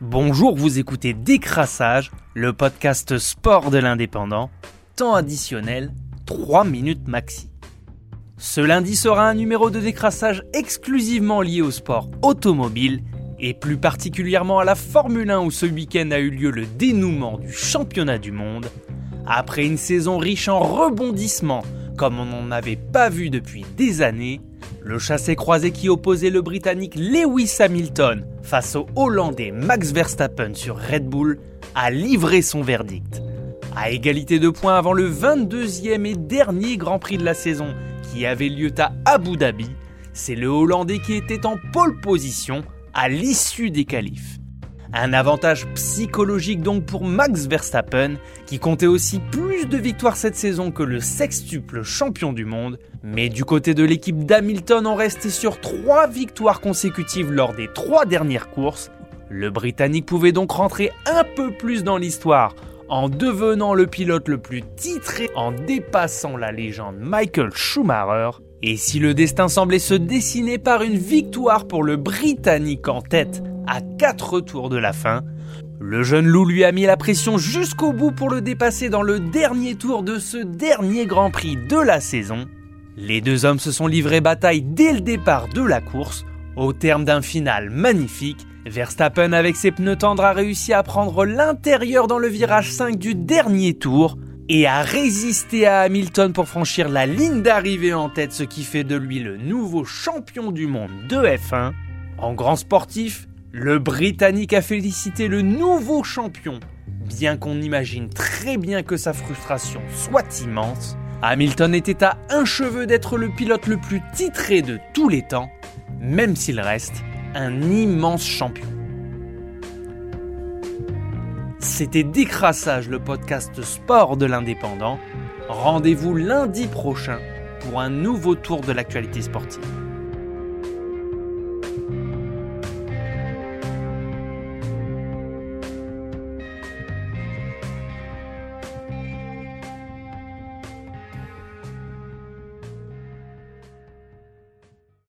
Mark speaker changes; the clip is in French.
Speaker 1: Bonjour, vous écoutez Décrassage, le podcast sport de l'indépendant. Temps additionnel, 3 minutes maxi. Ce lundi sera un numéro de décrassage exclusivement lié au sport automobile et plus particulièrement à la Formule 1 où ce week-end a eu lieu le dénouement du championnat du monde. Après une saison riche en rebondissements comme on n'en avait pas vu depuis des années, le chassé-croisé qui opposait le Britannique Lewis Hamilton face au Hollandais Max Verstappen sur Red Bull a livré son verdict. À égalité de points avant le 22e et dernier Grand Prix de la saison qui avait lieu à Abu Dhabi, c'est le Hollandais qui était en pole position à l'issue des qualifs. Un avantage psychologique donc pour Max Verstappen, qui comptait aussi plus de victoires cette saison que le sextuple champion du monde. Mais du côté de l'équipe d'Hamilton, on restait sur trois victoires consécutives lors des trois dernières courses. Le Britannique pouvait donc rentrer un peu plus dans l'histoire en devenant le pilote le plus titré, en dépassant la légende Michael Schumacher. Et si le destin semblait se dessiner par une victoire pour le Britannique en tête à 4 tours de la fin. Le jeune loup lui a mis la pression jusqu'au bout pour le dépasser dans le dernier tour de ce dernier Grand Prix de la saison. Les deux hommes se sont livrés bataille dès le départ de la course. Au terme d'un final magnifique, Verstappen avec ses pneus tendres a réussi à prendre l'intérieur dans le virage 5 du dernier tour et a résisté à Hamilton pour franchir la ligne d'arrivée en tête, ce qui fait de lui le nouveau champion du monde de F1. En grand sportif, le Britannique a félicité le nouveau champion. Bien qu'on imagine très bien que sa frustration soit immense, Hamilton était à un cheveu d'être le pilote le plus titré de tous les temps, même s'il reste un immense champion. C'était Décrassage, le podcast sport de l'indépendant. Rendez-vous lundi prochain pour un nouveau tour de l'actualité sportive.